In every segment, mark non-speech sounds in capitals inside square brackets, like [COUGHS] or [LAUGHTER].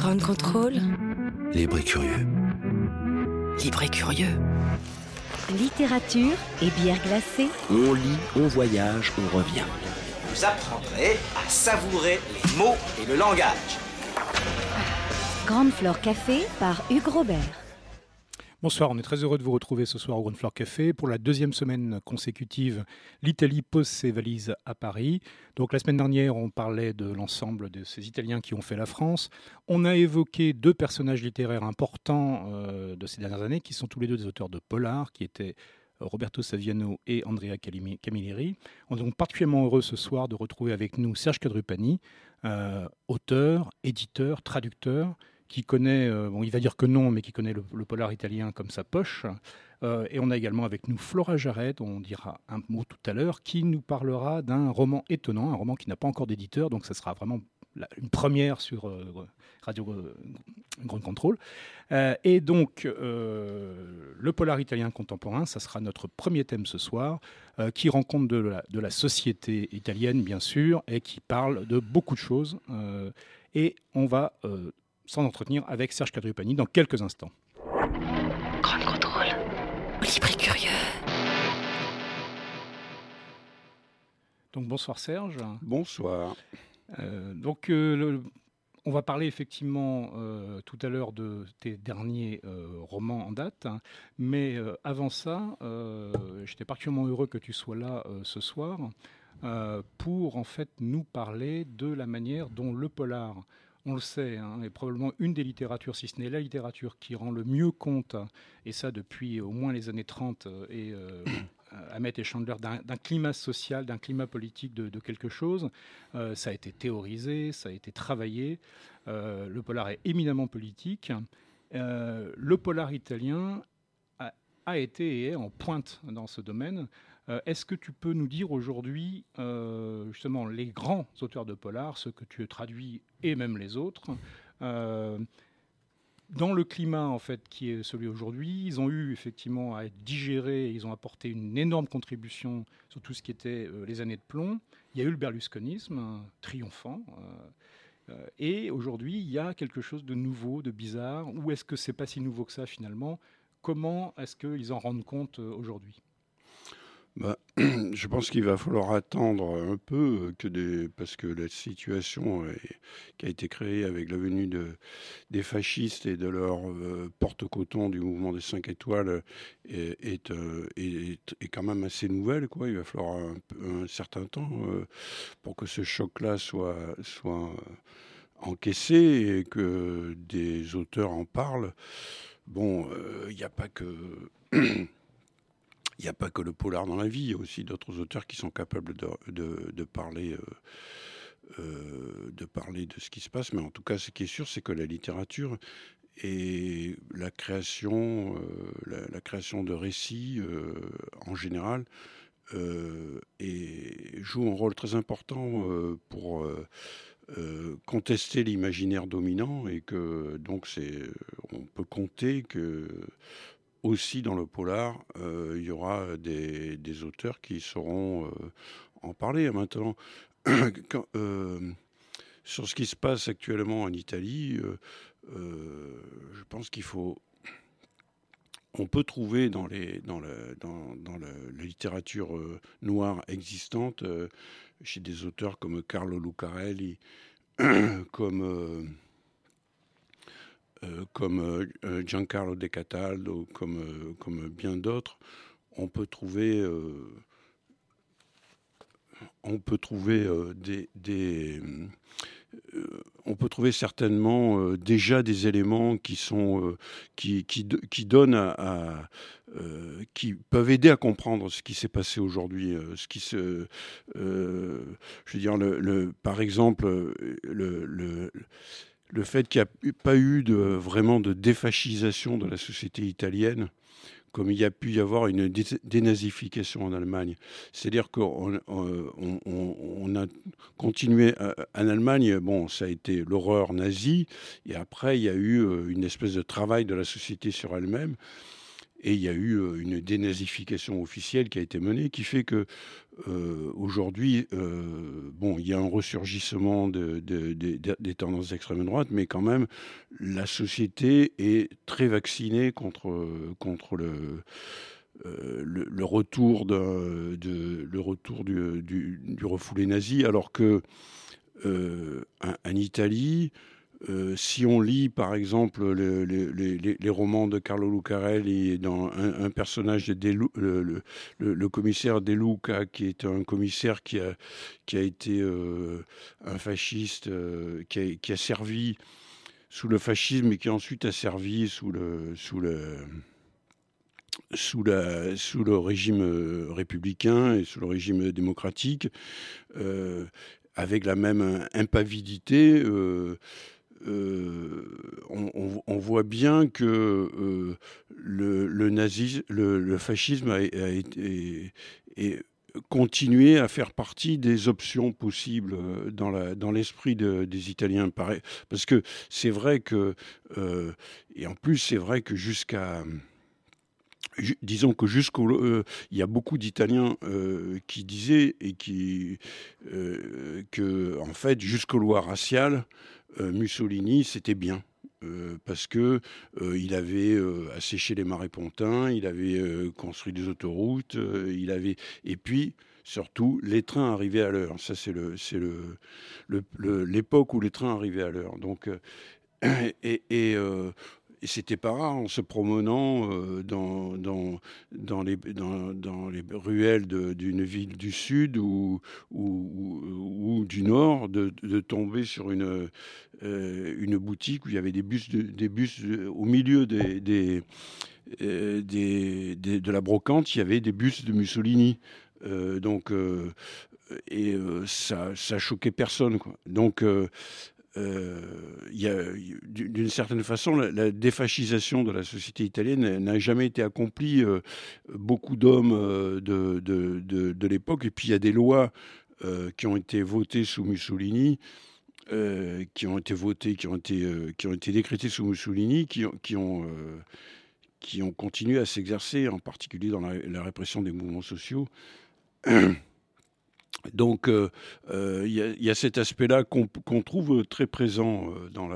Grand contrôle. Libre et curieux. Libre et curieux. Littérature et bière glacée. On lit, on voyage, on revient. Vous apprendrez à savourer les mots et le langage. Grande Flore Café par Hugues Robert. Bonsoir, on est très heureux de vous retrouver ce soir au Ground Floor Café. Pour la deuxième semaine consécutive, l'Italie pose ses valises à Paris. Donc la semaine dernière, on parlait de l'ensemble de ces Italiens qui ont fait la France. On a évoqué deux personnages littéraires importants euh, de ces dernières années, qui sont tous les deux des auteurs de polar, qui étaient Roberto Saviano et Andrea Camilleri. On est donc particulièrement heureux ce soir de retrouver avec nous Serge Cadrupani, euh, auteur, éditeur, traducteur, qui connaît, euh, bon, il va dire que non, mais qui connaît le, polar italien comme sa poche. Euh, et on a également avec nous Flora Jarret, on dira un mot tout à l'heure, qui nous parlera d'un roman étonnant, un roman qui n'a pas encore d'éditeur, donc ça sera vraiment une première sur euh, Radio Grand Contrôle. et donc, le polar italien contemporain, ça sera notre premier thème ce soir, qui rend compte de de la, société italienne, bien sûr, et qui parle de beaucoup de choses. et on va sans entretenir avec Serge Cadrupani dans quelques instants. Grand contrôle, libre et curieux. Donc bonsoir Serge. Bonsoir. Euh, donc euh, on va parler effectivement euh, tout à l'heure de tes derniers romans en date, hein. mais avant ça, j'étais particulièrement heureux que tu sois là ce soir pour en fait nous parler de la manière dont le polar on le sait, hein, probablement une des littératures, si ce n'est la littérature qui rend le mieux compte, et ça depuis au moins les années 30, euh, et euh, [COUGHS] et Chandler, d'un climat social, d'un climat politique de, quelque chose. Euh, ça a été théorisé, ça a été travaillé. le polar est éminemment politique. le polar italien a, été et est en pointe dans ce domaine. Euh, est-ce que tu peux nous dire aujourd'hui, euh, justement, les grands auteurs de polar, ceux que tu as traduits et même les autres, euh, dans le climat en fait qui est celui aujourd'hui, ils ont eu effectivement à être digérés, ils ont apporté une énorme contribution sur tout ce qui était les années de plomb. Il y a eu le berlusconisme triomphant. et aujourd'hui, il y a quelque chose de nouveau, de bizarre. Ou est-ce que c'est pas si nouveau que ça finalement? Comment est-ce qu'ils en rendent compte aujourd'hui? [CLEARS THROAT] je pense qu'il va falloir attendre un peu parce que la situation qui a été créée avec la venue de, des fascistes et de leur euh, porte-coton du mouvement des 5 étoiles est, euh, est, quand même assez nouvelle. Il va falloir un, certain temps euh, pour que ce choc-là soit encaissé et que des auteurs en parlent. Bon, il n'y a pas que... [CLEARS THROAT] il n'y a pas que le polar dans la vie, il y a aussi d'autres auteurs qui sont capables de, parler. Euh, euh, de parler de ce qui se passe, mais en tout cas, ce qui est sûr, c'est que la littérature et la création, euh, la, création de récits en général et joue un rôle très important pour contester l'imaginaire dominant et que donc c'est, on peut compter que aussi dans le polar, euh, il y aura des, auteurs qui sauront euh, en parler. Maintenant, [CLEARS THROAT] euh, sur ce qui se passe actuellement en Italie, je pense qu'il faut on peut trouver dans, les, dans, dans, dans la, littérature noire existante, chez des auteurs comme Carlo Lucarelli, [CLEARS THROAT] comme euh, comme euh, euh, Giancarlo De Cataldo, comme, comme bien d'autres, on peut trouver, on peut trouver des, des on peut trouver certainement déjà des éléments qui sont qui, qui, qui, donnent à, qui peuvent aider à comprendre ce qui s'est passé aujourd'hui ce qui se je veux dire le, le par exemple le, le le fait qu'il n'y a pas eu vraiment de défascisation de la société italienne, comme il y a pu y avoir une dénazification en Allemagne. C'est-à-dire qu'on on, a continué en Allemagne, bon, ça a été l'horreur nazie, et après il y a eu euh, une espèce de travail de la société sur elle-même. Et il y a eu une dénazification officielle qui a été menée, qui fait que aujourd'hui, bon, il y a un ressurgissement des tendances d'extrême droite, mais quand même, la société est très vaccinée contre, le retour du, du, refoulé nazi, alors que en Italie, euh, si on lit par exemple les, romans de Carlo Lucarelli, dans un, personnage de le, commissaire De Luca, qui est un commissaire qui a, qui a été euh, un fasciste, euh, qui, a, servi sous le fascisme et qui ensuite a servi sous le, sous le, sous, la, sous le régime républicain et sous le régime démocratique, avec la même impavidité. Euh, on, voit bien que euh, le, fascisme a, été continué à faire partie des options possibles euh, dans, l'esprit des Italiens. Parce que c'est vrai que, et en plus c'est vrai que jusqu'à disons que jusqu'au il y a beaucoup d'Italiens qui disaient et qui que en fait jusqu'aux lois raciales euh, Mussolini, c'était bien. Euh, parce que euh, il avait asséché les marais pontins, il avait construit des autoroutes, il avait et puis surtout les trains arrivaient à l'heure. Ça c'est le c'est le l'époque où les trains arrivaient à l'heure. Donc [CLEARS THROAT] et et c'était pas rare en se promenant euh, dans, dans, dans, les, dans, les ruelles d'une ville du sud ou, ou, du nord de, tomber sur une, euh, une boutique où il y avait des bus de, des bus au milieu des, des, euh, des, de la brocante, il y avait des bus de Mussolini. donc, et ça, ça choquait personne. Quoi. Donc, euh, d'une certaine façon, la, défascisation de la société italienne n'a jamais été accomplie. Euh, beaucoup d'hommes euh, de, de, de, l'époque, et puis il y a des lois qui ont été votées sous Mussolini, qui ont été votées, qui ont été, qui ont été décrétées sous Mussolini, qui, qui ont qui ont continué à s'exercer, en particulier dans la répression des mouvements sociaux. [CLEARS THROAT] Donc euh, euh, il y, a cet aspect-là qu'on trouve très présent euh, dans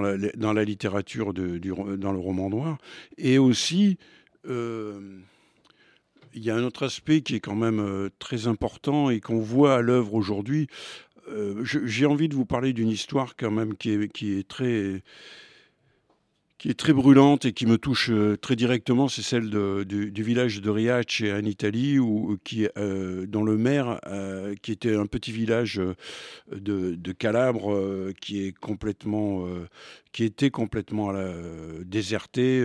la, dans la, littérature du, dans le roman noir. Et aussi, il y a un autre aspect qui est quand même très important et qu'on voit à l'œuvre aujourd'hui. J'ai envie de vous parler d'une histoire quand même qui est, qui est très qui est très brûlante et qui me touche euh, très directement, c'est celle du, village de Riace en Italie, où, qui, euh, dont le maire, euh, qui était un petit village de, Calabre, qui est complètement, qui était complètement déserté,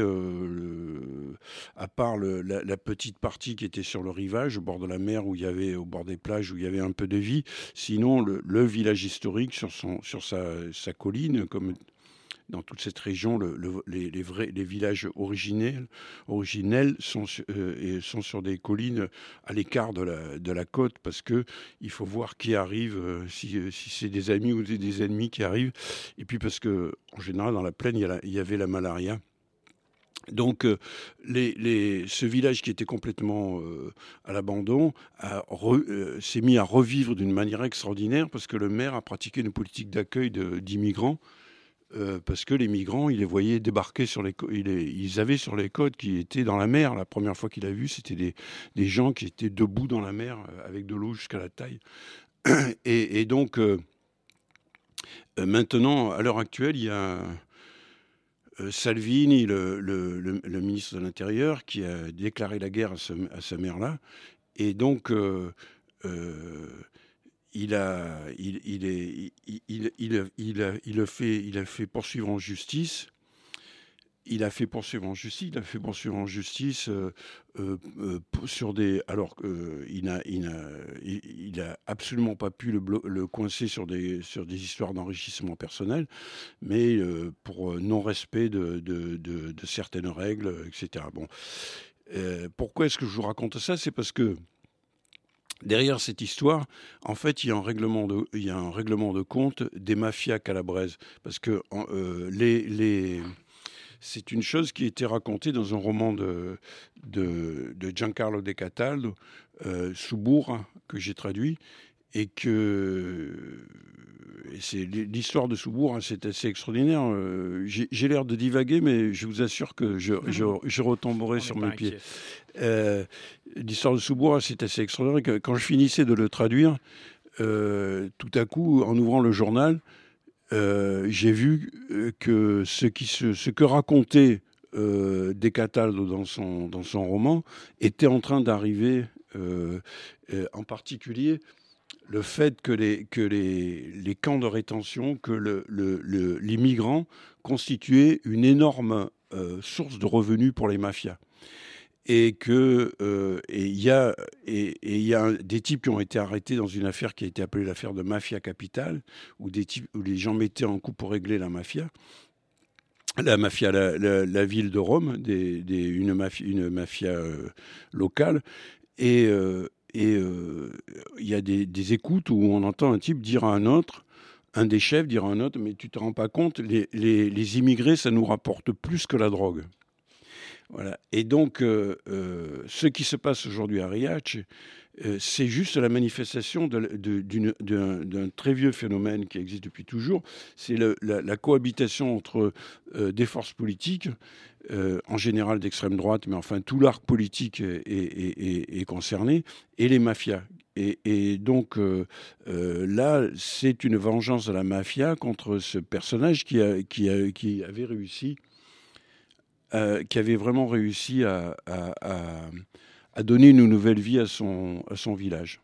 à part la, petite partie qui était sur le rivage, au bord de la mer, où il y avait, au bord des plages, où il y avait un peu de vie. Sinon, le, village historique sur son, sur sa, sa colline, comme dans toute cette région, les, vrais, les villages originels, euh, sont sur des collines à l'écart de la, côte parce que il faut voir qui arrive, euh, si, euh, si c'est des amis ou des, ennemis qui arrivent. Et puis parce que en général, dans la plaine, il y, avait la malaria. Donc, ce village qui était complètement à l'abandon s'est mis à revivre d'une manière extraordinaire parce que le maire a pratiqué une politique d'accueil d'immigrants euh, parce que les migrants, il les voyait débarquer sur les ils avaient sur les côtes qui étaient dans la mer. La première fois qu'il a vu, c'était des, des, gens qui étaient debout dans la mer euh, avec de l'eau jusqu'à la taille. [CLEARS THROAT] Et, donc, euh, maintenant, à l'heure actuelle, il y a Salvini, le, ministre de l'Intérieur, qui a déclaré la guerre à sa mère-là. Et donc, il a, il, il, est, il, il, il, a, il, a fait, il a fait poursuivre en justice. Il a fait poursuivre en justice. Il a fait poursuivre en justice euh, euh, euh sur des. Alors qu'il n'a, il n'a, il, a absolument pas pu le, le, coincer sur des sur des histoires d'enrichissement personnel, mais euh, pour non-respect de, de, de, de, certaines règles, etc. Bon, pourquoi est-ce que je vous raconte ça? C'est parce que Derrière cette histoire, en fait, il y a un règlement de, compte des mafias calabraises, parce que euh, c'est une chose qui a été racontée dans un roman de, Giancarlo De Cataldo, euh, que j'ai traduit, et que c'est l'histoire de Soubourg, hein, c'est assez extraordinaire. Euh, j'ai l'air de divaguer, mais je vous assure que je, je, retomberai sur mes pieds. Euh, l'histoire de Soubourg, hein, c'est assez extraordinaire. Quand je finissais de le traduire, euh, tout à coup, en ouvrant le journal, j'ai vu que ce, qui ce que racontait euh, dans son, dans son roman était en train d'arriver, en particulier le fait que les, que les, les camps de rétention, que le, le, les migrants constituaient une énorme euh, source de revenus pour les mafias. Et que euh, il y a et, il y a des types qui ont été arrêtés dans une affaire qui a été appelée l'affaire de mafia capitale, où des types où les gens mettaient en coup pour régler la mafia la mafia, la, la, ville de Rome, des, des, une mafia, une mafia euh, locale, et, et euh, il y a des, écoutes où on entend un type dire à un autre, un des chefs dire à un autre, mais tu te rends pas compte, les, immigrés, ça nous rapporte plus que la drogue. Et donc, euh, euh, ce qui se passe aujourd'hui à Riace, c'est juste la manifestation d'un très vieux phénomène qui existe depuis toujours. C'est la, cohabitation entre des forces politiques euh, en général d'extrême droite, mais enfin tout l'arc politique est, concerné, et les mafias. Et, donc euh, euh, là, c'est une vengeance de la mafia contre ce personnage qui, avait réussi, qui avait vraiment réussi à, donner une nouvelle vie à son, village.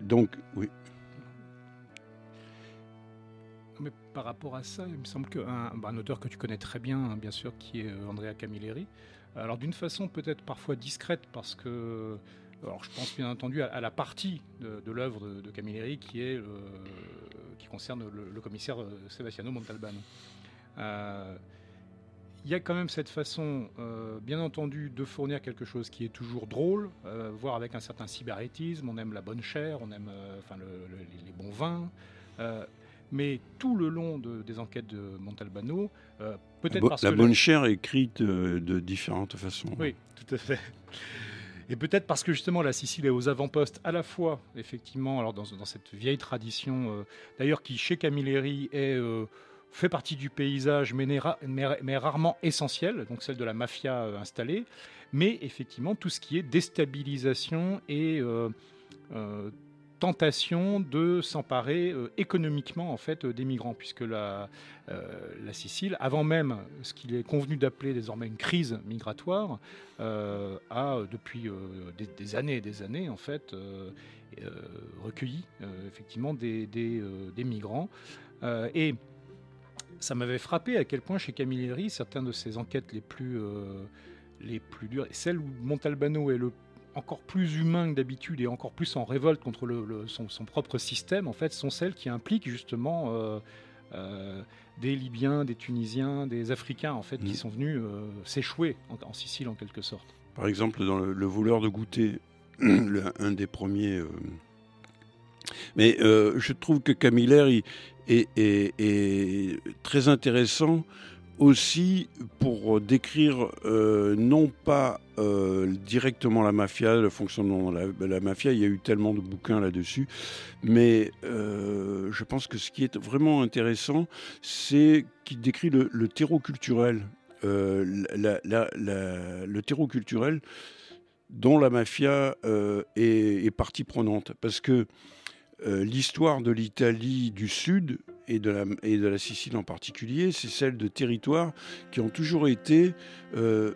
Donc, oui. Mais par rapport à ça, il me semble qu'un un auteur que tu connais très bien, hein, bien sûr, qui est euh, Andrea Camilleri, alors d'une façon peut-être parfois discrète, parce que, alors je pense bien entendu à, la partie de, l'œuvre de, Camilleri qui, est, qui concerne le, commissaire euh, Sebastiano Montalbano. Euh, il y a quand même cette façon, bien entendu, de fournir quelque chose qui est toujours drôle, voire avec un certain cyberétisme. On aime la bonne chair, on aime enfin, les, bons vins mais tout le long des enquêtes de Montalbano, euh, peut-être parce la bonne chair est écrite euh, de différentes façons. Oui, tout à fait. Et peut-être parce que justement la Sicile est aux avant-postes à la fois, effectivement, alors dans, cette vieille tradition, euh, d'ailleurs qui chez Camilleri est, fait partie du paysage, mais, rarement essentielle, donc celle de la mafia installée, mais effectivement tout ce qui est déstabilisation et tentation de s'emparer euh, économiquement en fait euh, des migrants, puisque la, euh, Sicile, avant même ce qu'il est convenu d'appeler désormais une crise migratoire, a depuis des, années et des années en fait recueilli effectivement des, des, des migrants. Et ça m'avait frappé à quel point chez Camilleri, certaines de ses enquêtes les plus, les plus dures, et celle où Montalbano est le encore plus humain que d'habitude et encore plus en révolte contre le, son, propre système, en fait, sont celles qui impliquent justement euh, euh, des Libyens, des Tunisiens, des Africains, en fait, qui mm. sont venus euh, s'échouer en, Sicile en quelque sorte. Par exemple, dans le, voleur de goûter, [CLEARS THROAT] un des premiers. Mais je trouve que Est très intéressant aussi pour décrire euh, non pas euh, directement la mafia, le fonctionnement de la, mafia, il y a eu tellement de bouquins là-dessus, mais euh, je pense que ce qui est vraiment intéressant, c'est qu'il décrit le, terreau culturel, le terreau culturel dont la mafia est, est, partie prenante, parce que l'histoire de l'Italie du Sud et de, la, Sicile en particulier, c'est celle de territoires qui ont toujours été euh,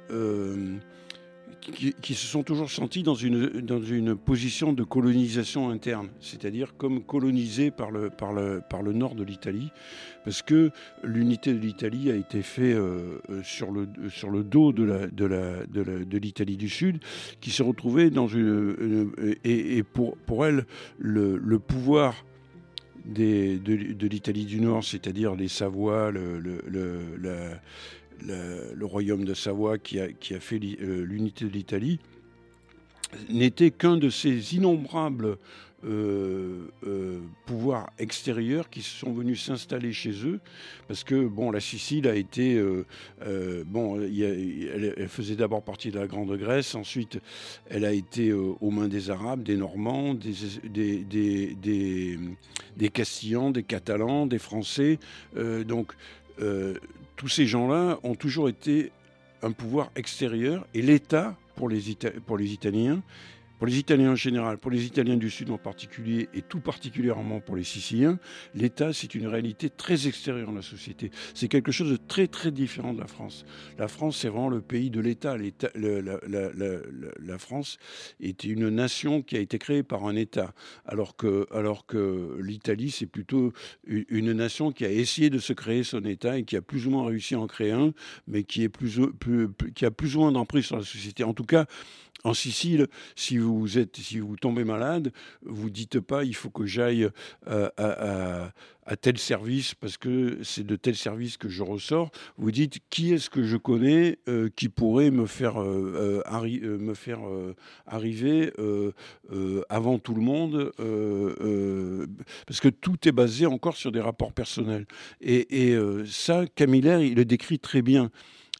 euh, qui, se sont toujours sentis dans une, dans une position de colonisation interne, c'est-à-dire comme colonisés par le, par le, par le nord de l'Italie, parce que l'unité de l'Italie a été faite euh, sur, le, sur le dos de, la, de, la, de, l'Italie du Sud, qui s'est retrouvée dans une... et, et, pour, pour elle, le, le pouvoir des, de, l'Italie du Nord, c'est-à-dire les Savoies, le, le, le, royaume de Savoie qui a, fait euh, l'unité de l'Italie, n'était qu'un de ces innombrables pouvoirs extérieurs qui sont venus s'installer chez eux, parce que bon, la Sicile a été bon, elle, faisait d'abord partie de la Grande Grèce, ensuite elle a été aux mains des Arabes, des Normands, des, des Castillans, des Catalans, des Français, donc tous ces gens-là ont toujours été un pouvoir extérieur et l'État, pour les, Italiens, pour les Italiens en général, pour les Italiens du Sud en particulier, et tout particulièrement pour les Siciliens, l'État, c'est une réalité très extérieure dans la société. C'est quelque chose de très très différent de la France. La France, c'est vraiment le pays de l'État. La, France était une nation qui a été créée par un État, alors que, l'Italie, c'est plutôt une nation qui a essayé de se créer son État et qui a plus ou moins réussi à en créer un, mais qui, est qui a plus ou moins d'emprise sur la société. En tout cas, en Sicile, si vous êtes, si vous tombez malade, vous dites pas il faut que j'aille euh, à, tel service parce que c'est de tel service que je ressors. Vous dites qui est-ce que je connais euh, qui pourrait me faire, euh, arriver avant tout le monde parce que tout est basé encore sur des rapports personnels. Et, et ça, Camillère, il le décrit très bien.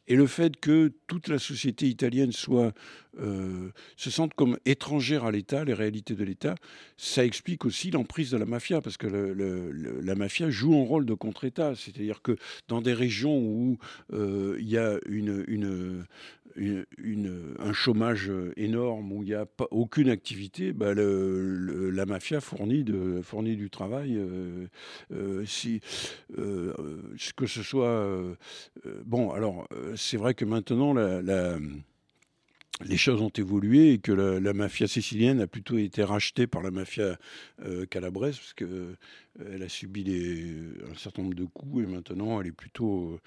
Et le fait que toute la société italienne soit, euh, se sente comme étrangère à l'État, les réalités de l'État, ça explique aussi l'emprise de la mafia, parce que la mafia joue un rôle de contre-État. C'est-à-dire que dans des régions où euh, il y a une, une, un chômage énorme, où il n'y a pas, aucune activité, bah la mafia fournit, du travail. Euh, euh, euh, que ce soit. bon, alors, c'est vrai que maintenant, les choses ont évolué et que la, mafia sicilienne a plutôt été rachetée par la mafia calabraise parce qu'elle a subi un certain nombre de coups et maintenant elle est plutôt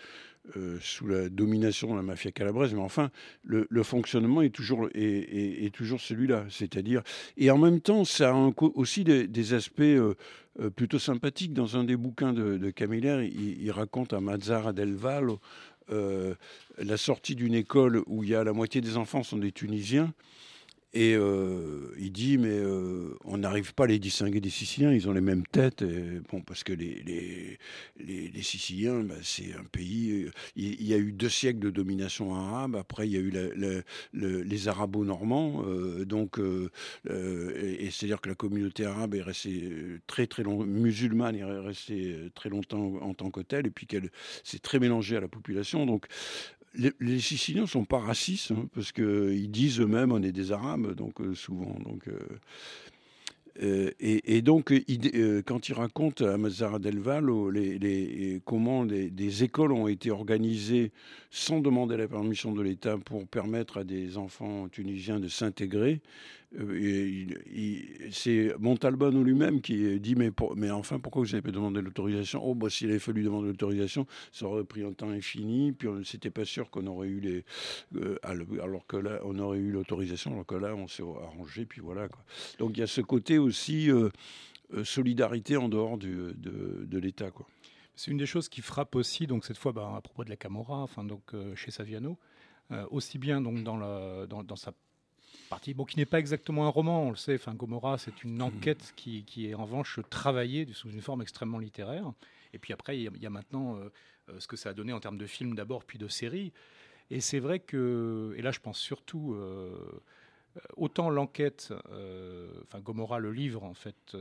euh, sous la domination de la mafia calabraise, mais enfin, le, fonctionnement est toujours, est, toujours celui-là. C'est-à-dire, et en même temps, ça a aussi des, aspects euh, euh, plutôt sympathiques. Dans un des bouquins de, de il, raconte à Mazzara del Vallo la sortie d'une école où il y a la moitié des enfants sont des Tunisiens et euh, il dit, mais euh, on n'arrive pas à les distinguer des Siciliens, ils ont les mêmes têtes. bon, parce que les, les, les, Siciliens, bah, c'est un pays. Euh, il, y a eu deux siècles de domination arabe. Après, il y a eu les Arabo-Normands. donc, et, c'est-à-dire que la communauté arabe est restée très, très musulmane est restée très longtemps en tant que telle, et puis qu'elle s'est très mélangée à la population. Donc, les, Siciliens sont pas racistes, hein, parce qu'ils disent eux-mêmes on est des Arabes, donc euh, souvent. Euh, euh, et, donc, quand il raconte à Mazzara del Vallo les, comment des écoles ont été organisées sans demander la permission de l'État pour permettre à des enfants tunisiens de s'intégrer, c'est Montalbano lui-même qui dit mais, enfin pourquoi vous n'avez pas demandé l'autorisation? Oh bah s'il avait fallu demander l'autorisation, ça aurait pris un temps infini, puis on n'était pas sûr qu'on aurait eu les euh, alors que là on aurait eu l'autorisation, alors que là on s'est arrangé, puis voilà. Donc il y a ce côté aussi euh, solidarité en dehors de, de l'État quoi. C'est une des choses qui frappe aussi, donc cette fois bah, à propos de la Camorra, enfin donc chez Saviano, aussi bien donc dans, la, dans, dans sa partie, bon, qui n'est pas exactement un roman, on le sait. Enfin, Gomorrah, c'est une enquête qui, qui, est en revanche travaillée sous une forme extrêmement littéraire. Et puis après, il y a, maintenant euh, euh, ce que ça a donné en termes de film d'abord, puis de série. Et c'est vrai que, et là, je pense surtout, euh, autant l'enquête, enfin, Gomorrah, le livre, en fait,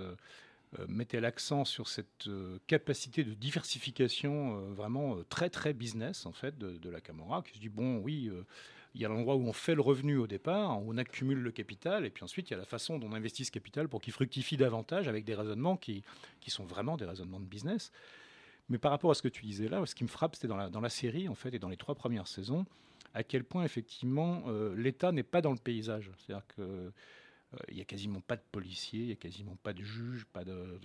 mettait l'accent sur cette capacité de diversification vraiment très, très business, en fait, de, de la Camorra, qui se dit, bon, oui il y a l'endroit où on fait le revenu au départ, où on accumule le capital, et puis ensuite il y a la façon dont on investit ce capital pour qu'il fructifie davantage avec des raisonnements qui, qui sont vraiment des raisonnements de business. Mais par rapport à ce que tu disais là, ce qui me frappe, c'était dans la, dans la série, en fait, et dans les trois premières saisons, à quel point, effectivement, euh, l'État n'est pas dans le paysage. C'est-à-dire que il n'y a quasiment pas de policiers, il n'y a quasiment pas de juges, pas de,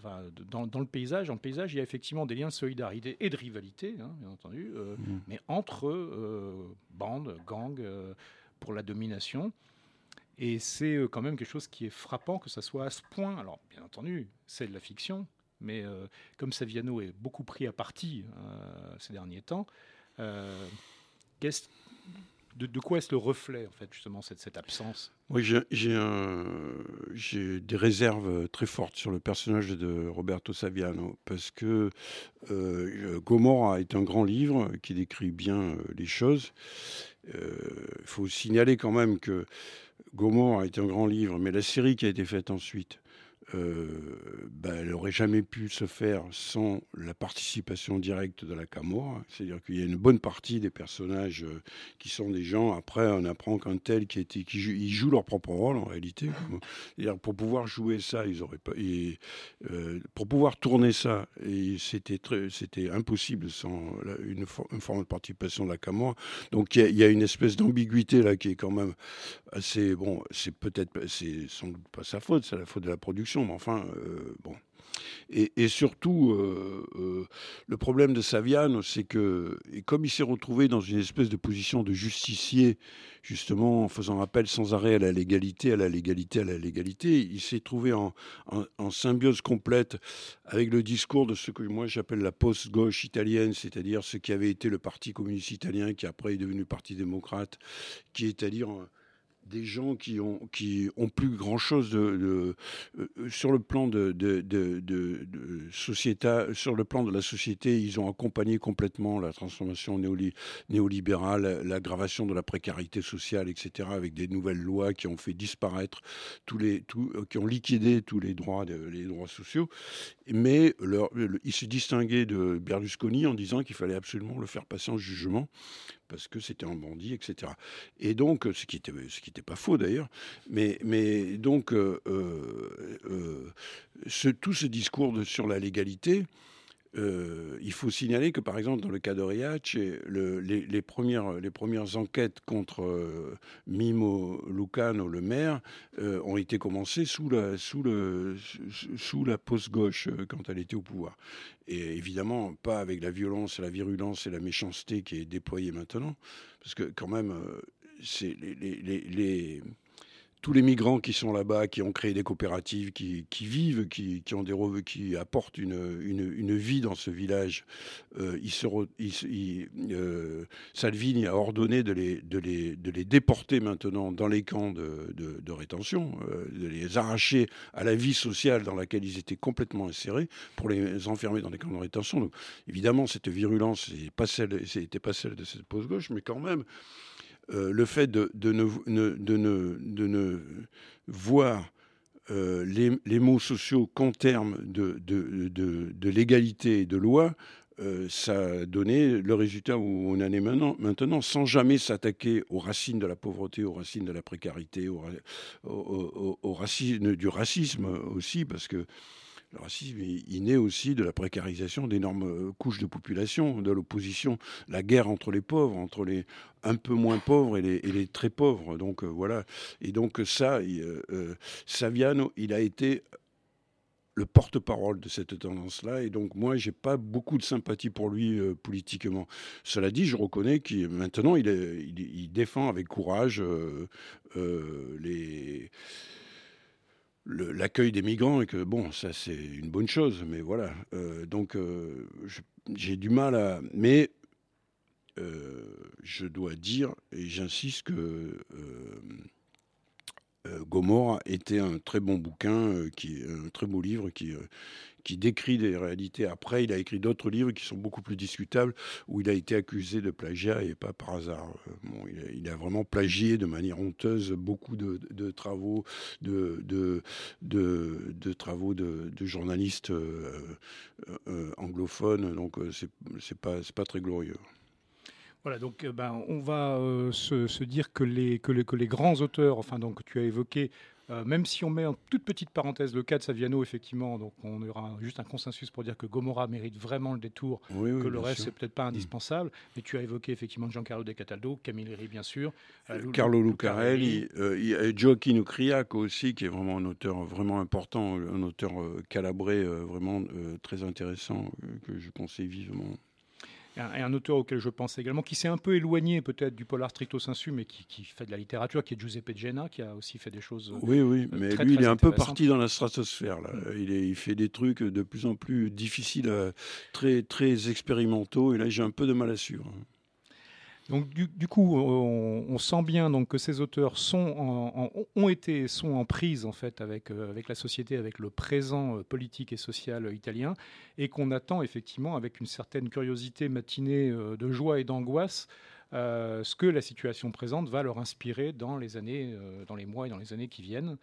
dans, dans, le paysage. En paysage, il y a effectivement des liens de solidarité et de rivalité, hein, bien entendu, euh, mmh. mais entre euh, bandes, gangs, pour la domination. Et c'est quand même quelque chose qui est frappant que ça soit à ce point. Alors, bien entendu, c'est de la fiction, mais comme Saviano est beaucoup pris à partie ces derniers temps, qu'est-ce de, quoi est-ce le reflet, en fait, justement, cette, cette absence? Oui, j'ai des réserves très fortes sur le personnage de Roberto Saviano, parce que euh, Gomorra est un grand livre qui décrit bien euh, les choses. Il faut signaler quand même que Gomorra est un grand livre, mais la série qui a été faite ensuite, euh, ben, elle n'aurait jamais pu se faire sans la participation directe de la Camorra. C'est-à-dire qu'il y a une bonne partie des personnages euh, qui sont des gens. Après, on apprend qu'un tel qui, était, qui joue, ils jouent leur propre rôle en réalité. pour pouvoir jouer ça, ils auraient pas. Euh, pour pouvoir tourner ça, c'était impossible sans une, forme de participation de la Camorra. Donc il y, y, a une espèce d'ambiguïté là qui est quand même assez bon. C'est peut-être c'est sans doute pas sa faute, c'est la faute de la production mais enfin, euh, bon. Et, surtout, euh, euh, le problème de Saviano, c'est que, comme il s'est retrouvé dans une espèce de position de justicier, justement, en faisant appel sans arrêt à la légalité, à la légalité, à la légalité, il s'est trouvé en, en, symbiose complète avec le discours de ce que moi j'appelle la post-gauche italienne, c'est-à-dire ce qui avait été le Parti communiste italien, qui après est devenu Parti démocrate, qui est à dire des gens qui ont, qui ont plus grand chose de, euh, sur le plan de, de, sur le plan de la société, ils ont accompagné complètement la transformation néolibérale, l'aggravation de la précarité sociale, etc., avec des nouvelles lois qui ont fait disparaître tous les, euh, qui ont liquidé tous les droits, les droits sociaux. Mais leur, ils se distinguaient de Berlusconi en disant qu'il fallait absolument le faire passer en jugement parce que c'était un bandit, etc. Et donc, ce qui était, ce qui n'était pas faux d'ailleurs, mais, mais donc, euh, euh, euh, ce, tout ce discours sur la légalité, euh, il faut signaler que, par exemple, dans le cas de Riace, les, premières, enquêtes contre euh, Mimo Lucano, le maire, euh, ont été commencées sous la, sous le, sous la post-gauche quand elle était au pouvoir. Et évidemment, pas avec la violence, la virulence et la méchanceté qui est déployée maintenant, parce que quand même, c'est les tous les migrants qui sont là-bas, qui ont créé des coopératives, qui, vivent, qui, ont des qui apportent une, une, vie dans ce village. Euh, euh, Salvini a ordonné de les, de, les, de les déporter maintenant dans les camps de, de, rétention, euh, de les arracher à la vie sociale dans laquelle ils étaient complètement insérés pour les enfermer dans des camps de rétention. Donc, évidemment, cette virulence n'était pas, pas celle de cette pause gauche, mais quand même. Euh, le fait de, ne, voir euh, les, mots sociaux qu'en termes de, légalité et de loi, euh, ça a donné le résultat où on en est maintenant, maintenant sans jamais s'attaquer aux racines de la pauvreté, aux racines de la précarité, aux racines du racisme aussi, parce que le racisme, il naît aussi de la précarisation d'énormes euh, couches de population, de l'opposition, la guerre entre les pauvres, entre les un peu moins pauvres et les, très pauvres. Donc euh, voilà. Et donc ça, euh, Saviano, il a été le porte-parole de cette tendance-là. Et donc, moi, j'ai pas beaucoup de sympathie pour lui politiquement. Cela dit, je reconnais qu'il maintenant, il, il, défend avec courage les l'accueil des migrants et que bon, ça c'est une bonne chose, mais voilà. Euh, donc euh, j'ai du mal à. Mais euh, je dois dire, et j'insiste que Gomorra était un très bon bouquin, qui, un très beau livre qui, qui décrit des réalités. Après, il a écrit d'autres livres qui sont beaucoup plus discutables, où il a été accusé de plagiat et pas par hasard. Euh, bon, il, a, vraiment plagié de manière honteuse beaucoup de, travaux de, de, travaux de, journalistes euh, euh, anglophones. Donc, c'est pas, pas très glorieux. Voilà, donc ben, on va se, dire que les, que les, que, les, grands auteurs, enfin donc tu as évoqué euh, même si on met en toute petite parenthèse le cas de Saviano, effectivement, donc on aura juste un consensus pour dire que Gomorra mérite vraiment le détour, que le reste, c'est peut-être pas mm. indispensable. Mais tu as évoqué effectivement Giancarlo De Cataldo, Camilleri, bien sûr. Euh, Carlo Lucarelli, euh, a Gioacchino Ucriac aussi, qui est vraiment un auteur vraiment important, un auteur calabré vraiment très intéressant, que je conseille vivement et un, auteur auquel je pense également, qui s'est un peu éloigné peut-être du polar stricto sensu, mais qui, fait de la littérature, qui est Giuseppe Genna, qui a aussi fait des choses. Oui, oui, euh, mais lui, il est un peu parti dans la stratosphère. Là. Mm. Il, est, il, fait des trucs de plus en plus difficiles, très, très expérimentaux, et là, j'ai un peu de mal à suivre. Donc du, coup, on, sent bien donc que ces auteurs sont en, ont été sont en prise en fait avec euh, avec la société, avec le présent euh, politique et social italien, et qu'on attend effectivement avec une certaine curiosité matinée euh, de joie et d'angoisse ce que la situation présente va leur inspirer dans les années, dans les mois et dans les années qui viennent.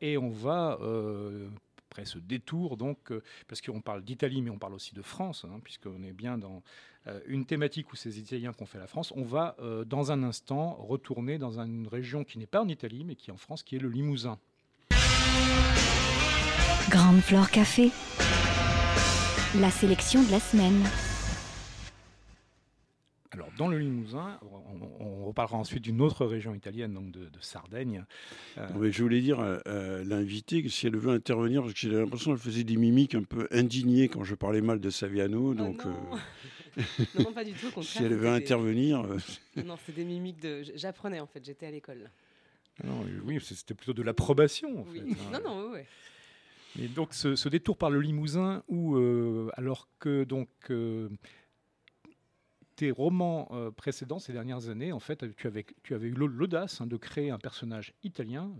et on va après ce détour, donc, parce qu'on parle d'Italie, mais on parle aussi de France, hein, puisqu'on est bien dans une thématique où ces Italiens qu'ont fait la France. On va euh, dans un instant retourner dans une région qui n'est pas en Italie, mais qui est en France, qui est le Limousin. Grande Flore Café, la sélection de la semaine. Alors, dans le Limousin, on, reparlera ensuite d'une autre région italienne, donc de, Sardaigne. Euh, je voulais dire à, l'invité que si elle veut intervenir, parce que j'ai l'impression qu'elle faisait des mimiques un peu indignées quand je parlais mal de Saviano. Oh donc, non, pas du tout. si elle veut intervenir. Euh, [LAUGHS] non, c'est des mimiques de. J'apprenais en fait, j'étais à l'école. Non, oui, c'était plutôt de l'approbation. En fait, hein. Non, non, oui, oui. Et donc ce, détour par le Limousin, où euh, alors que donc tes romans euh, précédents, ces dernières années, en fait, tu avais, eu l'audace hein, de créer un personnage italien,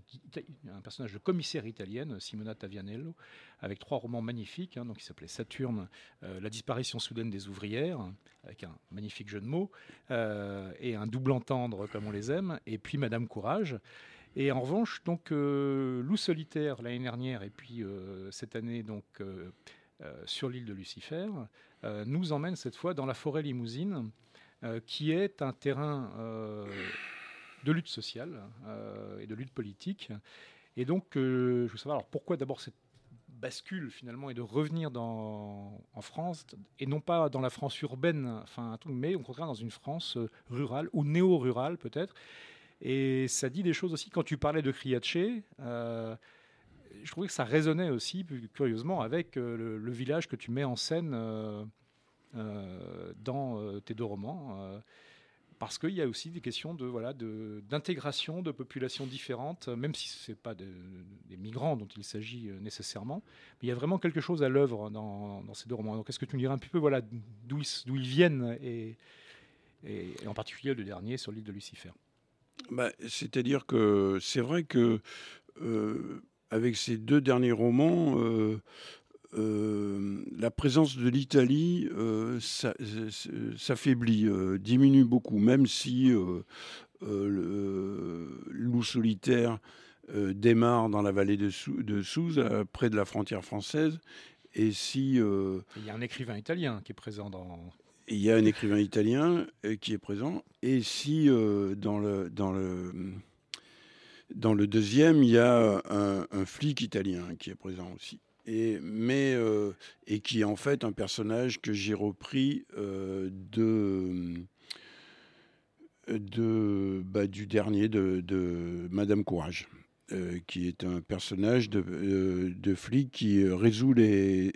un personnage de commissaire italienne, Simona Tavianello, avec trois romans magnifiques, hein, donc Saturne, euh, La disparition soudaine des ouvrières, avec un magnifique jeu de mots, euh, et un double entendre comme on les aime, et puis Madame Courage. Et en revanche, donc Loup solitaire l'année dernière, et puis cette année donc sur l'île de Lucifer. Euh, nous emmène cette fois dans la forêt limousine, euh, qui est un terrain euh, de lutte sociale et de lutte politique. Et donc, je veux savoir alors, pourquoi d'abord cette bascule finalement et de revenir en France et non pas dans la France urbaine, mais au contraire dans une France rurale ou néo-rurale peut-être. Et ça dit des choses aussi. Quand tu parlais de Criace, je trouvais que ça résonnait aussi, curieusement, avec euh, le, village que tu mets en scène euh, euh, dans tes deux romans. parce qu'il y a aussi des questions de voilà d'intégration de, populations différentes, même si ce n'est pas des migrants dont il s'agit nécessairement, il y a vraiment quelque chose à l'œuvre dans, ces deux romans. Donc est-ce que tu nous dirais un peu voilà d'où ils, viennent et, et, en particulier le dernier sur l'île de Lucifer? Bah, C'est-à-dire que c'est vrai que avec ces deux derniers romans, euh, euh, la présence de l'Italie euh, s'affaiblit, diminue beaucoup, même si le loup solitaire démarre dans la vallée de, Souze, près de la frontière française. Et si il y a un écrivain italien qui est présent dans il y a un écrivain italien qui est présent. Et si dans le dans le dans le deuxième, il y a un, flic italien qui est présent aussi. Et, mais, euh, qui est en fait un personnage que j'ai repris euh, bah, du dernier de, Madame Courage. Euh, qui est un personnage de, flic qui résout les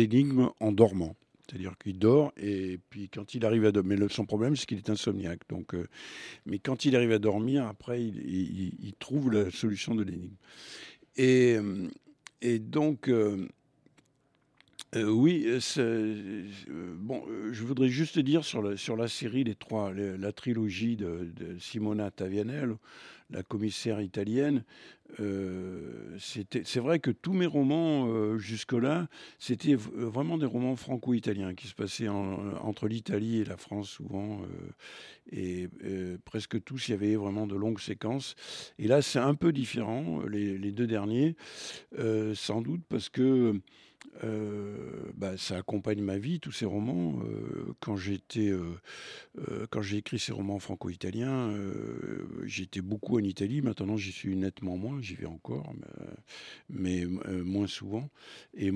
énigmes en dormant. C'est-à-dire qu'il dort et puis quand il arrive à dormir, mais son problème c'est qu'il est insomniaque. Donc, euh, mais quand il arrive à dormir, après il, trouve la solution de l'énigme. Et, euh, donc euh, oui, bon, je voudrais juste dire sur la, sur la série, les trois, la trilogie de, de Simona Tavianello, la commissaire italienne. Euh, c'est vrai que tous mes romans euh, jusque-là, c'était vraiment des romans franco-italiens qui se passaient entre l'Italie et la France souvent. Euh, et presque tous, il y avait vraiment de longues séquences. Et là, c'est un peu différent, les deux derniers, sans doute parce que euh, bah, ça accompagne ma vie, tous ces romans. Euh, quand j'étais, euh, quand j'ai écrit ces romans franco-italiens, j'étais beaucoup en Italie. Maintenant, j'y suis nettement moins. J'y vais encore, mais, moins souvent, et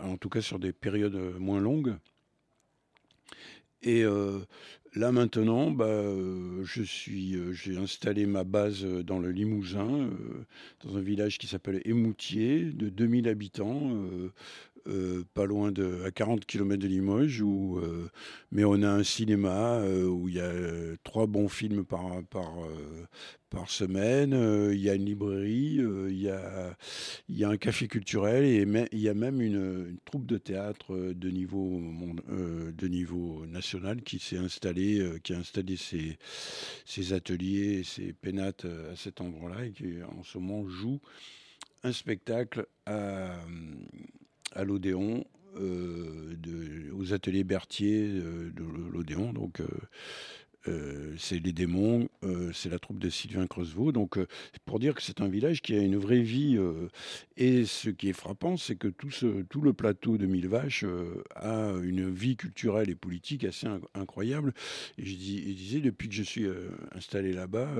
en tout cas sur des périodes moins longues. Et Là maintenant, bah, euh, euh, j'ai installé ma base euh, dans le Limousin, dans un village qui s'appelle Émoutier, de 2000 habitants, pas loin de, à 40 km de Limoges, où, mais on a un cinéma où il y a trois bons films par, par, par semaine, il y a une librairie, il, y a, y a un café culturel et il y a même une, troupe de théâtre de niveau, de niveau national qui s'est installée, qui a installé ses, ses ateliers, ses pénates à cet endroit-là et qui en ce moment joue un spectacle à, à l'Odéon, euh, aux ateliers Berthier euh, de l'Odéon. Donc, euh, c'est les démons, euh, c'est la troupe de Sylvain Creusevaux. Donc, euh, pour dire que c'est un village qui a une vraie vie. et ce qui est frappant, c'est que tout, ce, tout le plateau de Mille Vaches a une vie culturelle et politique assez incroyable. Et je, disais, depuis que je suis installé là-bas,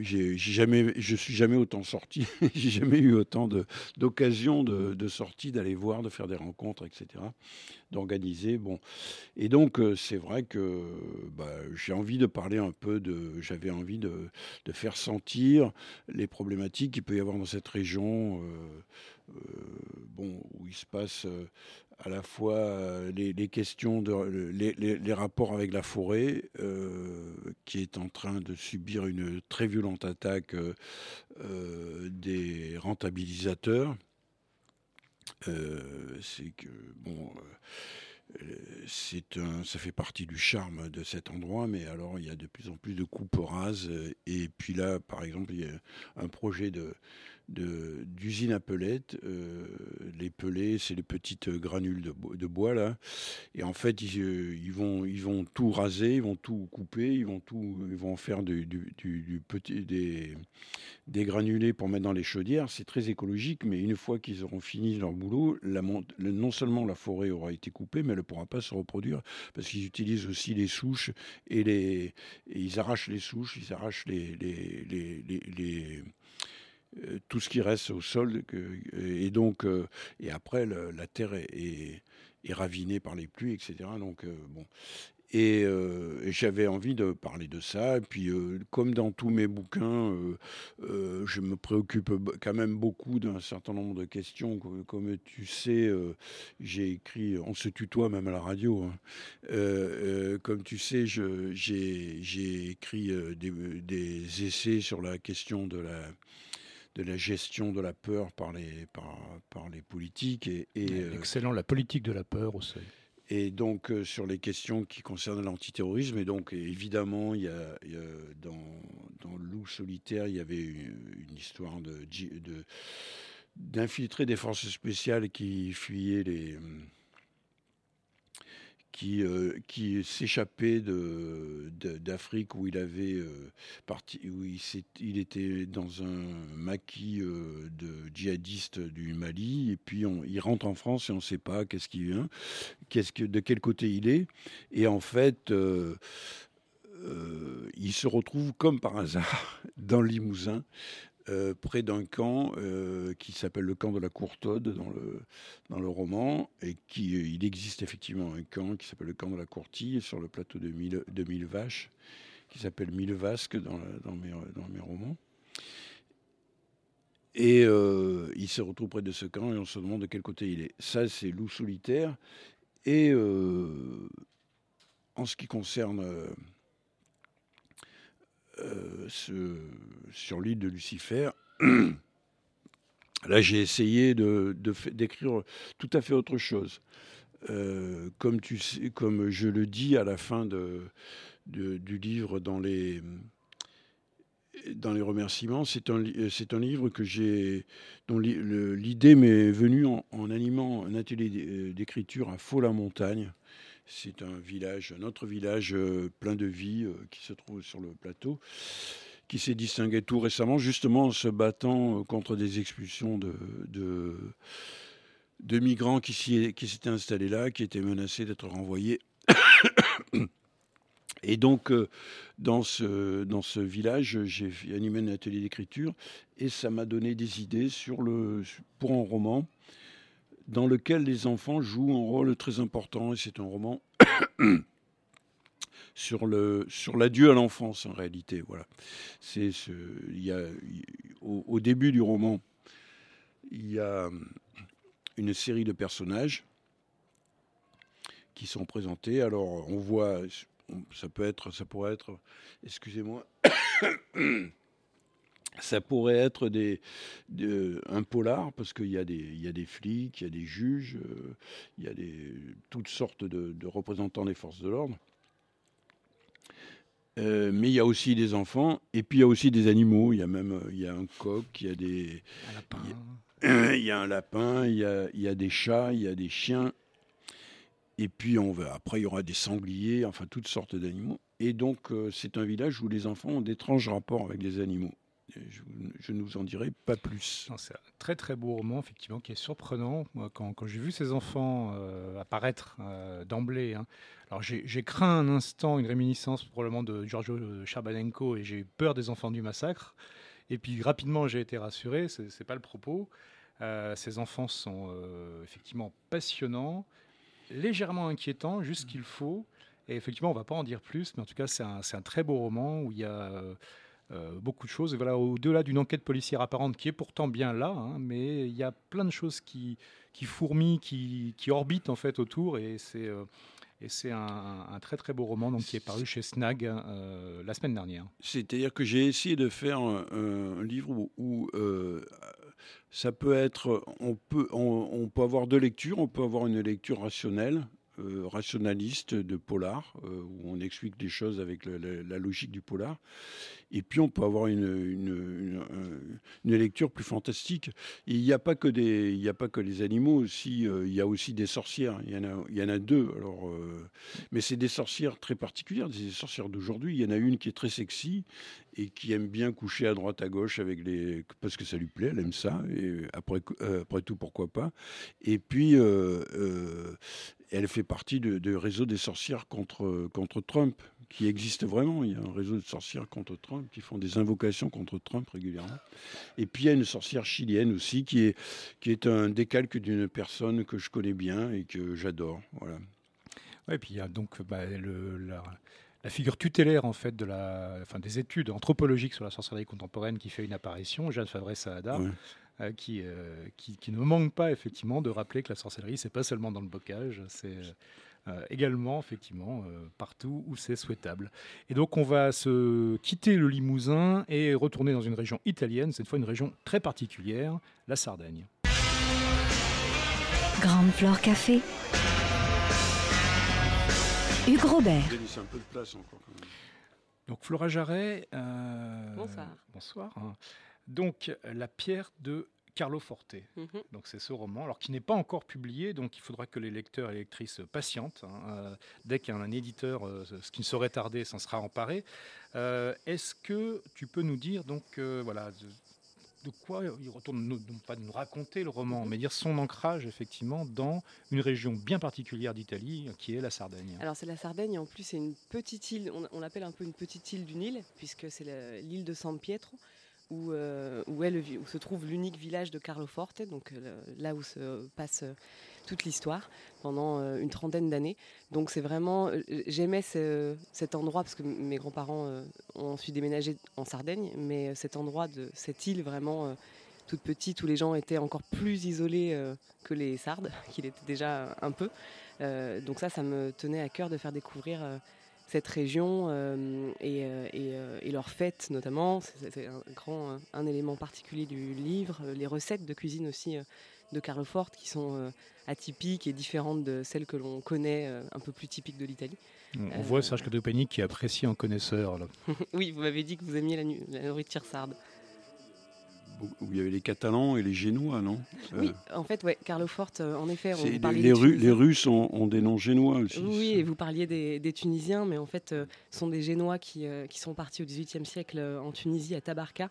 j'ai jamais, je suis jamais autant sorti. [LAUGHS] j'ai jamais eu autant d'occasions de, de, sortie, d'aller voir, de faire des rencontres, etc d'organiser. Bon, et donc c'est vrai que bah, j'ai envie de parler un peu de, j'avais envie de, faire sentir les problématiques qu'il peut y avoir dans cette région, euh, euh, bon, où il se passe euh, à la fois les, questions les, rapports avec la forêt, qui est en train de subir une très violente attaque des rentabilisateurs. c'est que bon c'est un, ça fait partie du charme de cet endroit, mais alors il y a de plus en plus de coupes rases. Et puis là, par exemple, il y a un projet de, d'usine à pelettes. Euh, les pelets, c'est les petites granules de, bois là. Et en fait, ils, euh, ils, vont, ils vont tout raser, ils vont tout couper, ils vont tout, ils vont faire du, petit, des, des granulés pour mettre dans les chaudières. C'est très écologique, mais une fois qu'ils auront fini leur boulot, non seulement la forêt aura été coupée, mais elle ne pourra pas se reproduire parce qu'ils utilisent aussi les souches et les, ils arrachent les souches, ils arrachent les, tout ce qui reste au sol. et donc, euh, et après, la terre est, ravinée par les pluies, etc. Donc, euh, bon. Et, j'avais envie de parler de ça. Et puis, comme dans tous mes bouquins, je me préoccupe quand même beaucoup d'un certain nombre de questions. Comme, tu sais, j'ai écrit, on se tutoie même à la radio. Hein. comme tu sais, j'ai écrit des, essais sur la question de la de la gestion de la peur par les, par, par les politiques. Et, euh, Excellent, la politique de la peur aussi. Et donc, euh, sur les questions qui concernent l'antiterrorisme, et donc, évidemment, il y a, dans, dans Loup solitaire, il y avait une, histoire de, de d'infiltrer des forces spéciales qui fuyaient les, qui, euh, qui s'échappait d'Afrique où il avait euh, parti, où il, était dans un maquis euh, de djihadistes du Mali et puis on, il rentre en France et on ne sait pas qu'est-ce qui vient, qu'est-ce que, de quel côté il est et en fait il se retrouve comme par hasard [LAUGHS] dans le Limousin euh, près d'un camp euh, qui s'appelle le camp de la Courtaude dans le, dans le roman, et qui euh, il existe effectivement un camp qui s'appelle le camp de la Courtille sur le plateau de Mille, de Mille Vaches, qui s'appelle Mille Vasques dans, dans, mes, dans mes romans. Et il se retrouve près de ce camp et on se demande de quel côté il est. Ça, c'est loup solitaire. Et en ce qui concerne euh, sur l'île de Lucifer. [CLEARS THROAT] Là, j'ai essayé d'écrire tout à fait autre chose. Euh, comme, tu sais, comme je le dis à la fin du livre dans les, remerciements, c'est un, livre que dont l'idée m'est venue en, en, animant un atelier d'écriture à Faux-la-Montagne, c'est un village, un autre village euh, plein de vie euh, qui se trouve sur le plateau, qui s'est distingué tout récemment, justement en se battant euh, contre des expulsions de, migrants qui, s'étaient installés là, qui étaient menacés d'être renvoyés. [COUGHS] Et donc, dans ce, dans ce village, j'ai animé un atelier d'écriture et ça m'a donné des idées sur le, pour un roman dans lequel les enfants jouent un rôle très important, et c'est un roman [COUGHS] sur le sur l'adieu à l'enfance en réalité. Voilà, c'est ce, il y a au, début du roman, il y a une série de personnages qui sont présentés. Alors, on voit, ça peut être, ça pourrait être, excusez-moi, [COUGHS] ça pourrait être des, de- un polar parce qu'il y, a des- il y a des flics, il y a des juges, euh, il y a des, toutes sortes de, de représentants des forces de l'ordre. Euh, mais il y a aussi des enfants et puis il y a aussi des animaux. Il y a même euh, il y a un coq, il y a des, Un lapin. il y a un lapin, il y a, il y a des chats, il y a des chiens. Et puis on va, après, il y aura des sangliers, enfin toutes sortes d'animaux. Et donc, euh, c'est un village où les enfants ont d'étranges rapports avec les animaux. Je, ne vous en dirai pas plus. C'est un très très beau roman, effectivement, qui est surprenant. Quand, j'ai vu ces enfants euh, apparaître euh, d'emblée, hein, alors j'ai craint un instant une réminiscence probablement de Giorgio Charbanenko et j'ai eu peur des enfants du massacre. Et puis rapidement, j'ai été rassuré, c'est c'est pas le propos. Euh, ces enfants sont effectivement passionnants, légèrement inquiétants, juste ce qu'il faut. Et effectivement, on va pas en dire plus, mais en tout cas, c'est un très beau roman où il y a euh, beaucoup de choses. Et voilà, au-delà d'une enquête policière apparente qui est pourtant bien là, hein, mais il y a plein de choses qui, fourmillent, qui, orbitent en fait autour, et c'est euh, un, très très beau roman donc qui est paru chez Snag euh, la semaine dernière. C'est-à-dire que j'ai essayé de faire un, livre où, ça peut être, on peut avoir deux lectures. On peut avoir une lecture rationnelle, euh, rationaliste de polar, euh, où on explique les choses avec la logique du polar. Et puis on peut avoir une, une, une- un- une lecture plus fantastique. Il n'y a pas que des, a pas que les animaux aussi. euh, il y a aussi des sorcières. Il y en a, y en a deux. Alors, mais c'est des sorcières très particulières, des sorcières d'aujourd'hui. Il y en a une qui est très sexy et qui aime bien coucher à droite à gauche avec les parce que ça lui plaît, elle aime ça. Et après, après tout, pourquoi pas? Et puis elle fait partie de, de réseau des sorcières contre contre Trump qui existe vraiment. Il y a un réseau de sorcières contre Trump qui font des invocations contre Trump régulièrement. Et puis il y a une sorcière chilienne aussi qui est qui est un décalque d'une personne que je connais bien et que j'adore. Voilà. Et puis il y a donc bah, le- la figure tutélaire en fait de la, enfin, des études anthropologiques sur la sorcellerie contemporaine qui fait une apparition, Jeanne Favre Saada, Ouais. euh, qui, euh, qui, qui ne manque pas effectivement de rappeler que la sorcellerie c'est pas seulement dans le bocage, c'est euh, également effectivement euh, partout où c'est souhaitable. Et donc on va se quitter le Limousin et retourner dans une région italienne, cette fois une région très particulière, la Sardaigne. Grande Flore Café. Hugues Robert. Denis, un peu de place encore. quand même. Donc Flora Jarret. euh, Bonsoir. Bonsoir. hein. Donc la pierre de Carlo Forte. Mhm. Donc c'est ce roman, alors qui n'est pas encore publié, donc il faudra que les lecteurs et les lectrices patientent. hein. Euh, dès qu'un éditeur, euh, ce qui ne saurait tarder, s'en sera emparé. Euh, Est-ce que tu peux nous dire donc euh, voilà de, quoi il retourne, pas de nous raconter le roman, mais dire son ancrage effectivement dans une région bien particulière d'Italie, qui est la Sardaigne. Alors c'est la Sardaigne, en plus c'est une petite île, on, on l'appelle un peu une petite île d'une île, puisque c'est l'île de San Pietro, où, euh, où, est le vi- où se trouve l'unique village de Carlo Forte, donc euh, là où se passe euh, toute l'histoire pendant euh, une trentaine d'années. Donc c'est vraiment, euh, j'aimais ce- cet endroit, parce que mes grands-parents euh, ont ensuite déménagé en Sardaigne, mais cet endroit de cette île vraiment toute petite, où les gens étaient encore plus isolés que les Sardes, [LAUGHS] qu'il était déjà un peu. Donc ça, ça me tenait à cœur de faire découvrir cette région et, leurs fêtes notamment. C'est un grand un, élément particulier du livre. Les recettes de cuisine aussi de Carlefort qui sont euh, atypiques et différentes de celles que l'on connaît, euh, un peu plus typiques de l'Italie. On, Euh, voit Serge Cadopani qui apprécie un connaisseur. Là. [LAUGHS] oui, vous m'avez dit que vous aimiez la, nourriture sarde. Où il y avait les Catalans et les Génois, non? Oui, Euh, en fait, ouais, Carlefort, euh, en effet, on les, Ru- Tunisiens. les Russes ont, ont des noms génois aussi. Oui, et vous parliez des, des Tunisiens, mais en fait, euh, ce sont des Génois qui, euh, qui sont partis au XVIIIe siècle euh, en Tunisie, à Tabarka, euh,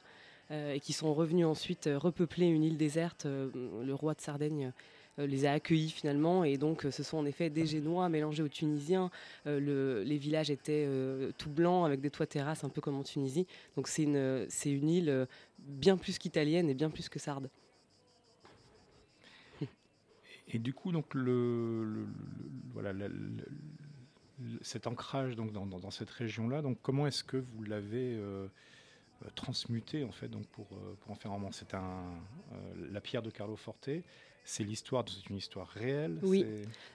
et qui sont revenus ensuite euh, repeupler une île déserte. Euh, le roi de Sardaigne euh, les a accueillis finalement, et donc euh, ce sont en effet des Génois mélangés aux Tunisiens. Euh, le- les villages étaient euh, tout blancs, avec des toits terrasses, un peu comme en Tunisie. Donc c'est une, c'est une île euh, bien plus qu'italienne et bien plus que sarde. Et du coup, donc le, voilà, cet ancrage donc dans, cette région-là, donc comment est-ce que vous l'avez euh, transmuté en fait donc pour, pour en faire un roman. C'est un la pierre de Carlo Forte. C'est l'histoire, c'est une histoire réelle. Oui.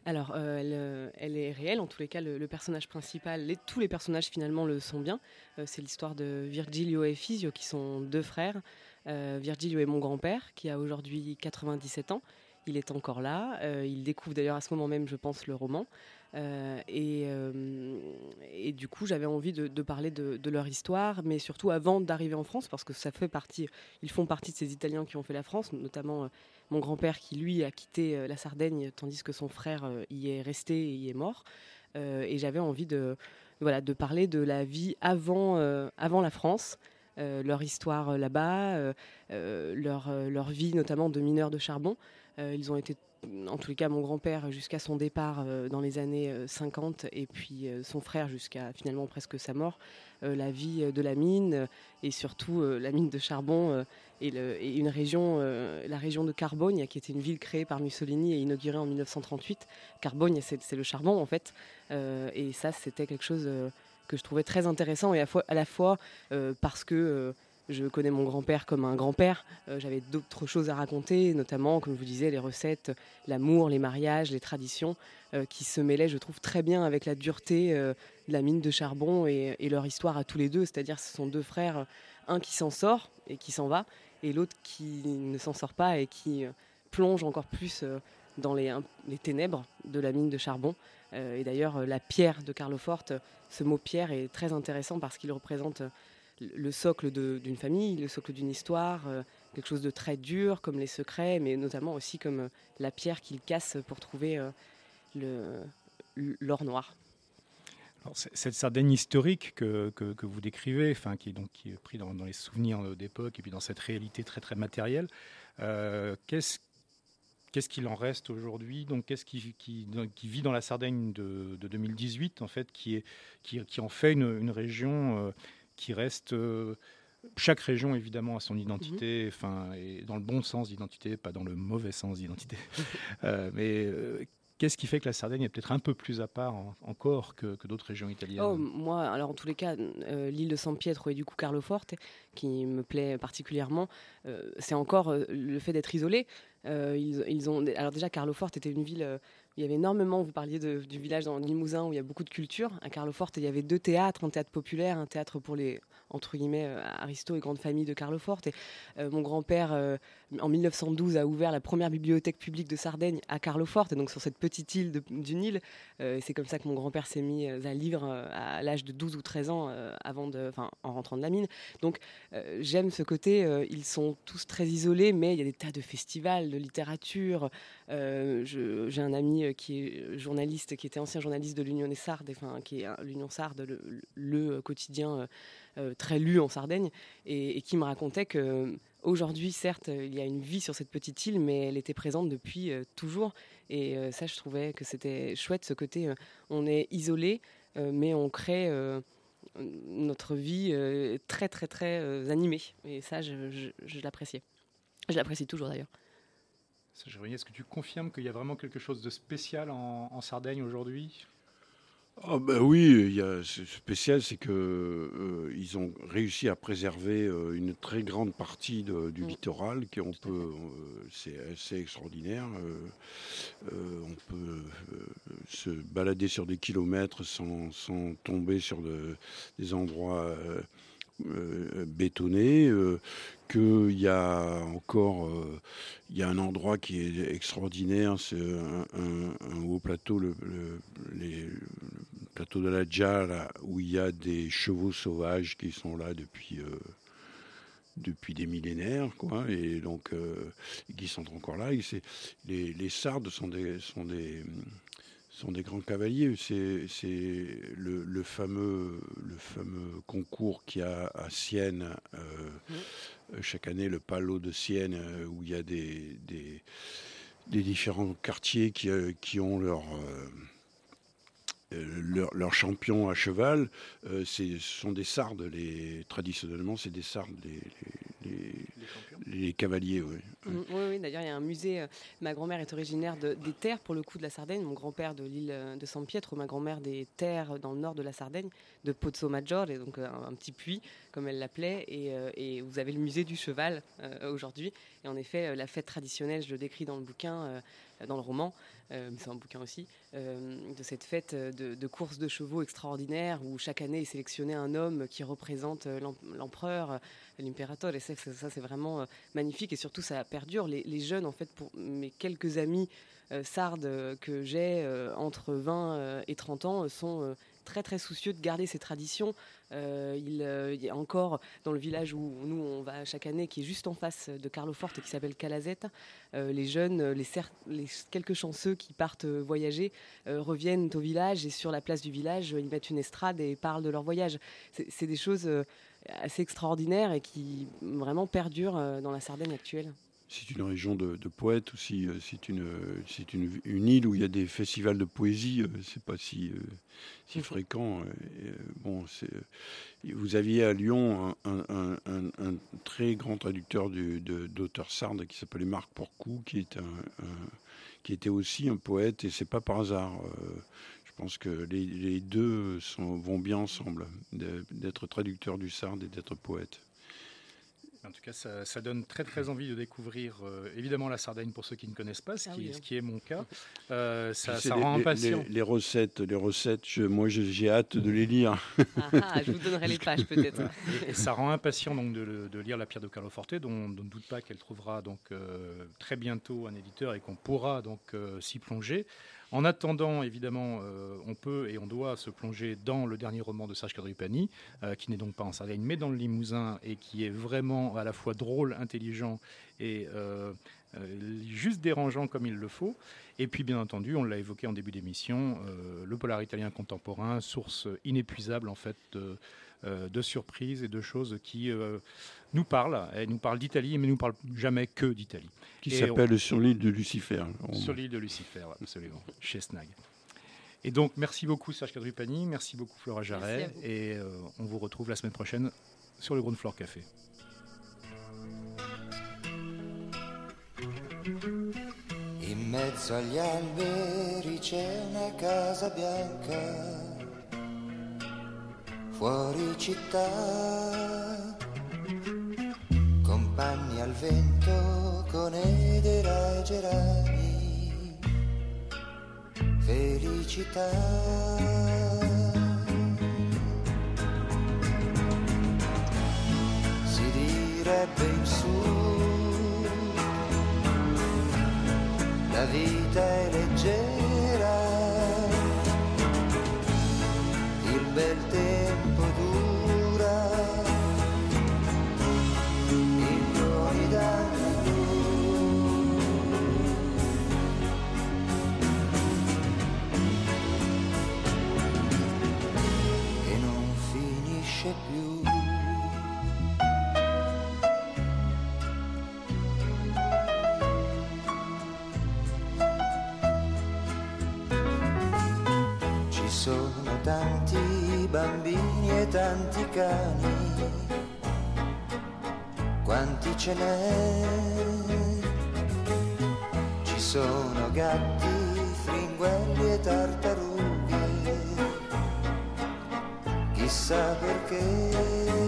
Alors, elle, elle, est réelle. En tous les cas, le, personnage principal, les, tous les personnages finalement le sont bien. c'est l'histoire de Virgilio et Fisio, qui sont deux frères. Virgilio est mon grand-père, qui a aujourd'hui 97 ans. Il est encore là. il découvre d'ailleurs à ce moment même, je pense, le roman. Euh, euh, et, du coup, j'avais envie de, parler de, leur histoire, mais surtout avant d'arriver en France, parce que ça fait partie, ils font partie de ces Italiens qui ont fait la France, notamment euh, mon grand-père qui, lui, a quitté la Sardaigne, tandis que son frère y est resté et y est mort. et j'avais envie de, voilà, de parler de la vie avant, avant la France. leur histoire là-bas, leur, leur vie notamment de mineurs de charbon. ils ont été en tous les cas mon grand-père jusqu'à son départ euh, dans les années 50 euh, et puis euh, son frère jusqu'à finalement presque sa mort, la vie de la mine et surtout la mine de charbon et, une région, la région de Carbogne qui était une ville créée par Mussolini et inaugurée en 1938. Carbogne c'est le charbon en fait et ça c'était quelque chose que je trouvais très intéressant et à la fois parce que je connais mon grand-père comme un grand-père. Euh, j'avais d'autres choses à raconter, notamment, comme je vous disais, les recettes, l'amour, les mariages, les traditions, euh, qui se mêlaient, je trouve, très bien avec la dureté euh, de la mine de charbon et, leur histoire à tous les deux. C'est-à-dire, ce sont deux frères, un qui s'en sort et qui s'en va, et l'autre qui ne s'en sort pas et qui plonge encore plus dans les, les, ténèbres de la mine de charbon. et d'ailleurs, la pierre de Carloforte, ce mot pierre est très intéressant parce qu'il représente le socle d'une famille, le socle d'une histoire, euh, quelque chose de très dur comme les secrets, mais notamment aussi comme euh, la pierre qu'il casse pour trouver euh, l'or noir. cette Sardaigne historique que, que, vous décrivez, enfin, qui, est donc, qui est pris dans, les souvenirs d'époque et puis dans cette réalité très très matérielle, qu'est-ce qu'est-ce qu'il en reste aujourd'hui? Donc, qu'est-ce qui, qui, qui, vit dans la Sardaigne de, 2018, en fait, qui, est, qui, qui en fait une, une région qui reste. Euh, chaque région, évidemment, a son identité, mhm. enfin, et dans le bon sens d'identité, pas dans le mauvais sens d'identité. [LAUGHS] Euh, mais euh, Qu'est-ce qui fait que la Sardaigne est peut-être un peu plus à part encore que, d'autres régions italiennes oh, Moi, alors en tous les cas, l'île de San Pietro et du coup Carloforte, qui me plaît particulièrement, c'est encore le fait d'être isolé. Ils, ils, ont, alors déjà, Carloforte était une ville il y avait énormément, vous parliez du village dans le Limousin où il y a beaucoup de culture. À Carloforte, il y avait deux théâtres, un théâtre populaire, un théâtre pour les, entre guillemets, euh, Aristo et grande famille de Carloforte. Et euh, mon grand-père, euh, en 1912, a ouvert la première bibliothèque publique de Sardaigne à Carloforte, donc sur cette petite île du Nil. c'est comme ça que mon grand-père s'est mis à lire à l'âge de 12 ou 13 ans, avant de, en rentrant de la mine. Donc j'aime ce côté, ils sont tous très isolés, mais il y a des tas de festivals, de littérature. J'ai un ami qui est journaliste, qui était ancien journaliste de l'Union des Sardes, enfin, qui est l'Union Sarde, le, quotidien très lu en Sardaigne, et, qui me racontait que aujourd'hui, certes, il y a une vie sur cette petite île, mais elle était présente depuis euh, toujours. Et euh, ça, je trouvais que c'était chouette, ce côté, on est isolé, mais on crée notre vie très, très, très animée. Et ça, je, l'appréciais. Je l'apprécie toujours d'ailleurs. Est-ce que tu confirmes qu'il y a vraiment quelque chose de spécial en Sardaigne aujourd'hui? Ah ben oui, il y a, ce spécial, c'est que euh, ils ont réussi à préserver euh, une très grande partie du mm. littoral, qui on peut, euh, c'est assez extraordinaire. on peut se balader sur des kilomètres sans, sans tomber sur des endroits bétonné, euh, qu'il y a encore euh, il y a un endroit qui est extraordinaire, c'est un, haut plateau, le, plateau de la Dja, où il y a des chevaux sauvages qui sont là depuis depuis des millénaires, quoi, et donc qui sont encore là. Et les, les sardes sont des sont des sont des grands cavaliers. C'est le, fameux, le fameux concours qu'il y a à Sienne, euh, mmh. chaque année, le Palo de Sienne, euh, où il y a des, des, différents quartiers qui, euh, qui ont leur, leur, leur, champion à cheval. ce sont des sardes, les, traditionnellement, c'est des sardes, les, les, les cavaliers. Oui, mm, oui, oui d'ailleurs, il y a un musée. Euh, ma grand-mère est originaire de, des terres, pour le coup, de la Sardaigne. Mon grand-père de l'île de San Pietro, ma grand-mère des terres dans le nord de la Sardaigne, de Pozzo Maggiore, et donc un, petit puits, comme elle l'appelait. Et, et, vous avez le musée du cheval aujourd'hui. Et en effet, la fête traditionnelle, je le décris dans le bouquin, dans le roman, euh, c'est un bouquin aussi, euh, de cette fête de, de course de chevaux extraordinaire où chaque année est sélectionné un homme qui représente euh, l'empereur, l'impérator. Et ça, c'est vraiment magnifique et surtout ça perdure. Les, les, jeunes, en fait, pour mes quelques amis sardes que j'ai entre 20 et 30 ans, sont très très soucieux de garder ces traditions. Euh, il, y a encore dans le village où nous on va chaque année, qui est juste en face de Carloforte, qui s'appelle Calazette, euh, les jeunes, les, les, quelques chanceux qui partent voyager euh, reviennent au village et sur la place du village, ils mettent une estrade et parlent de leur voyage. C'est des choses assez extraordinaires et qui vraiment perdurent dans la Sardaigne actuelle c'est une région de, poètes aussi. Euh, c'est une, c'est une, une, île où il y a des festivals de poésie. Euh, c'est pas si, euh, si fréquent. bon, c'est, vous aviez à Lyon un, un, très grand traducteur du, de, d'auteurs sardes qui s'appelait Marc Porcou, qui, est qui était aussi un poète. Et c'est pas par hasard. je pense que les, les deux sont, vont bien ensemble, d'être traducteur du sarde et d'être poète. En tout cas, ça, donne très très envie de découvrir euh, évidemment la Sardaigne pour ceux qui ne connaissent pas, ce, ah qui, ce qui, est mon cas. [LAUGHS] Euh, ça, rend impatient. Les, recettes, les recettes moi j'ai hâte de les lire. Ah, ah, je vous donnerai les pages peut-être. Et, ça rend impatient donc de, lire La Pierre de Carlo Forte, dont on ne doute pas qu'elle trouvera donc euh, très bientôt un éditeur et qu'on pourra donc s'y plonger. En attendant, évidemment, euh, on peut et on doit se plonger dans le dernier roman de Serge Quadrupani, euh, qui n'est donc pas en Sardaigne, mais dans le Limousin, et qui est vraiment à la fois drôle, intelligent et euh, juste dérangeant comme il le faut. Et puis, bien entendu, on l'a évoqué en début d'émission, le polar italien contemporain, source inépuisable en fait de surprises et de choses qui nous parle. Elle nous parle d'Italie, mais nous parle jamais que d'Italie. Qui s'appelle Sur l'île de Lucifer. Sur l'île de Lucifer, absolument, chez Snag. Et donc, merci beaucoup Serge Cadrupani, merci beaucoup Flora Jarret, et euh, on vous retrouve la semaine prochaine sur le Ground Floor Café. In mezzo agli alberi c'è una casa bianca, fuori città. Compagni al vento con edera e gerani, felicità. Si direbbe in su, la vita è leggera, tanti bambini e tanti cani, quanti ce n'è? Ci sono gatti, fringuelli e tartarughe, chissà perché.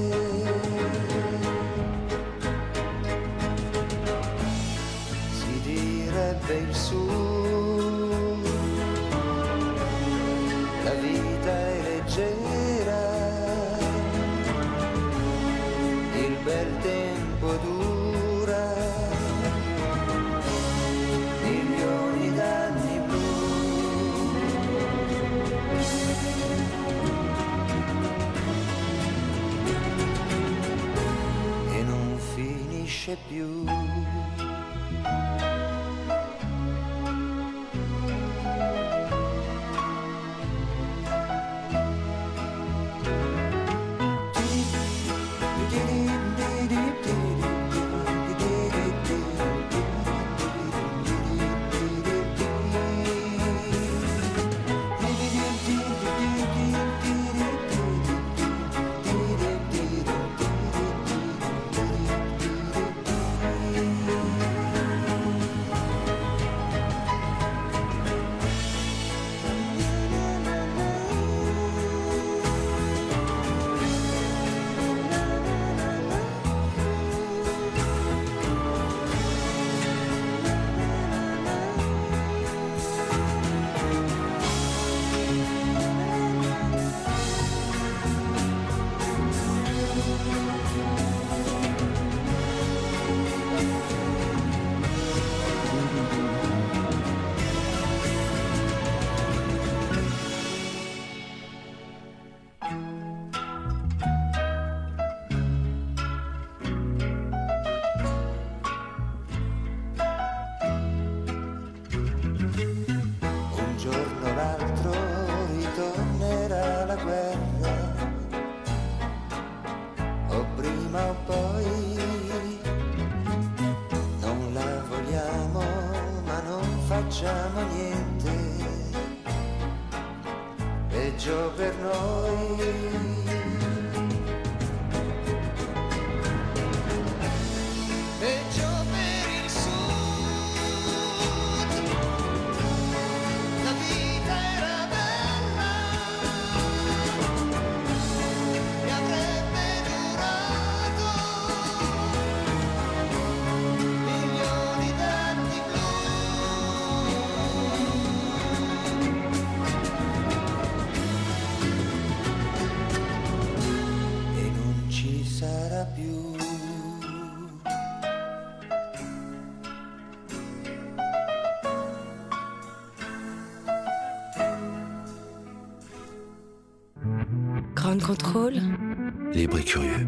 Contrôle. Libre et curieux.